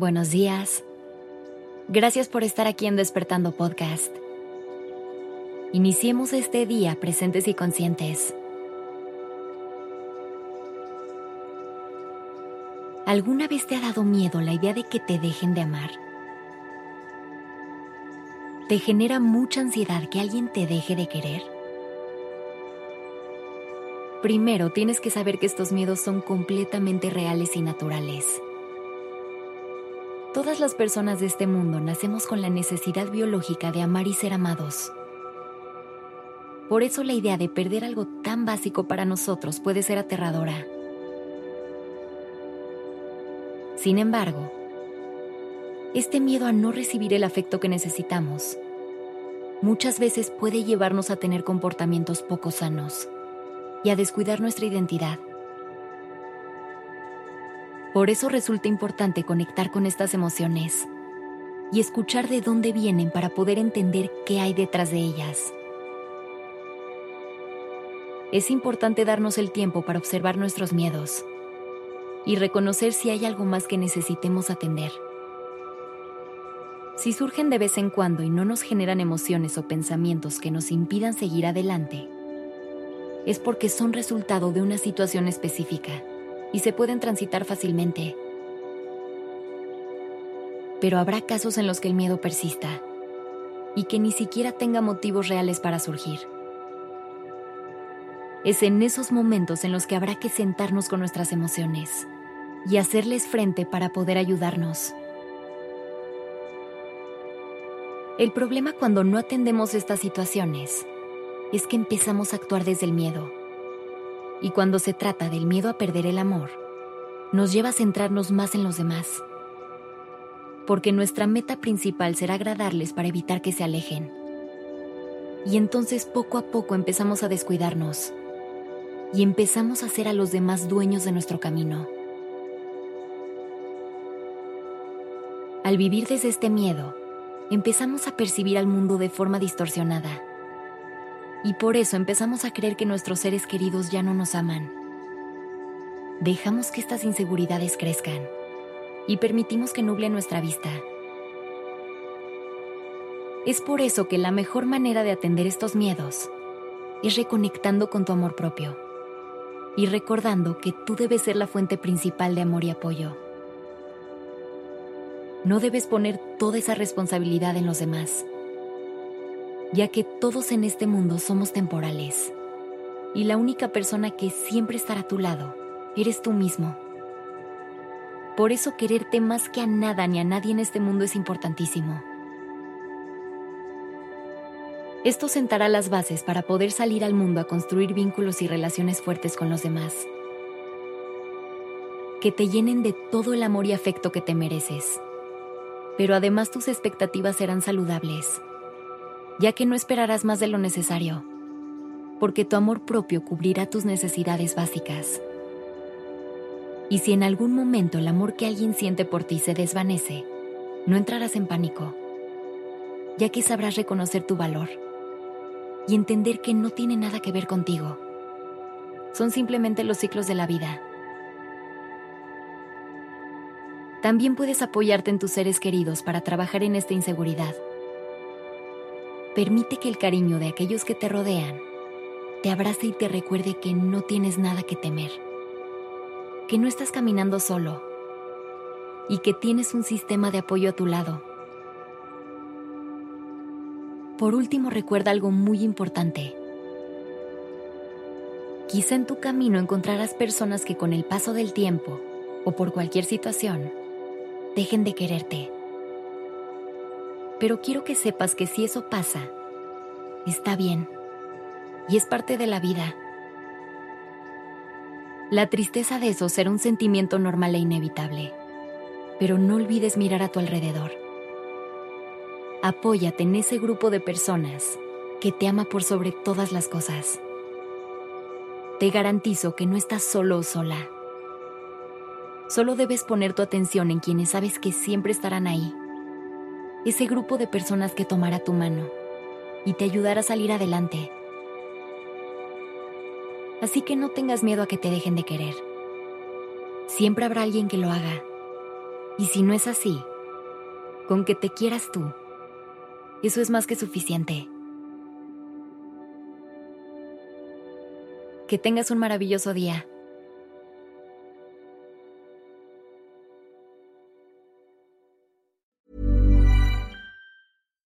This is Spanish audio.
buenos días. Gracias por estar aquí en Despertando Podcast. Iniciemos este día presentes y conscientes. ¿Alguna vez te ha dado miedo la idea de que te dejen de amar? ¿Te genera mucha ansiedad que alguien te deje de querer? Primero tienes que saber que estos miedos son completamente reales y naturales. Todas las personas de este mundo nacemos con la necesidad biológica de amar y ser amados. Por eso la idea de perder algo tan básico para nosotros puede ser aterradora. Sin embargo, este miedo a no recibir el afecto que necesitamos muchas veces puede llevarnos a tener comportamientos poco sanos y a descuidar nuestra identidad. Por eso resulta importante conectar con estas emociones y escuchar de dónde vienen para poder entender qué hay detrás de ellas. Es importante darnos el tiempo para observar nuestros miedos y reconocer si hay algo más que necesitemos atender. Si surgen de vez en cuando y no nos generan emociones o pensamientos que nos impidan seguir adelante, es porque son resultado de una situación específica y se pueden transitar fácilmente. Pero habrá casos en los que el miedo persista y que ni siquiera tenga motivos reales para surgir. Es en esos momentos en los que habrá que sentarnos con nuestras emociones y hacerles frente para poder ayudarnos. El problema cuando no atendemos estas situaciones es que empezamos a actuar desde el miedo y cuando se trata del miedo a perder el amor, nos lleva a centrarnos más en los demás. Porque nuestra meta principal será agradarles para evitar que se alejen. Y entonces poco a poco empezamos a descuidarnos y empezamos a ser a los demás dueños de nuestro camino. Al vivir desde este miedo, empezamos a percibir al mundo de forma distorsionada y por eso empezamos a creer que nuestros seres queridos ya no nos aman. Dejamos que estas inseguridades crezcan y permitimos que nuble nuestra vista. Es por eso que la mejor manera de atender estos miedos es reconectando con tu amor propio y recordando que tú debes ser la fuente principal de amor y apoyo. No debes poner toda esa responsabilidad en los demás ya que todos en este mundo somos temporales y la única persona que siempre estará a tu lado eres tú mismo. Por eso quererte más que a nada ni a nadie en este mundo es importantísimo. Esto sentará las bases para poder salir al mundo a construir vínculos y relaciones fuertes con los demás. Que te llenen de todo el amor y afecto que te mereces. Pero además tus expectativas serán saludables ya que no esperarás más de lo necesario, porque tu amor propio cubrirá tus necesidades básicas. Y si en algún momento el amor que alguien siente por ti se desvanece, no entrarás en pánico, ya que sabrás reconocer tu valor y entender que no tiene nada que ver contigo. Son simplemente los ciclos de la vida. También puedes apoyarte en tus seres queridos para trabajar en esta inseguridad Permite que el cariño de aquellos que te rodean te abrace y te recuerde que no tienes nada que temer, que no estás caminando solo y que tienes un sistema de apoyo a tu lado. Por último, recuerda algo muy importante. Quizá en tu camino encontrarás personas que con el paso del tiempo o por cualquier situación dejen de quererte pero quiero que sepas que si eso pasa, está bien y es parte de la vida. La tristeza de eso será un sentimiento normal e inevitable, pero no olvides mirar a tu alrededor. Apóyate en ese grupo de personas que te ama por sobre todas las cosas. Te garantizo que no estás solo o sola. Solo debes poner tu atención en quienes sabes que siempre estarán ahí ese grupo de personas que tomará tu mano y te ayudará a salir adelante. Así que no tengas miedo a que te dejen de querer. Siempre habrá alguien que lo haga. Y si no es así, con que te quieras tú, eso es más que suficiente. Que tengas un maravilloso día.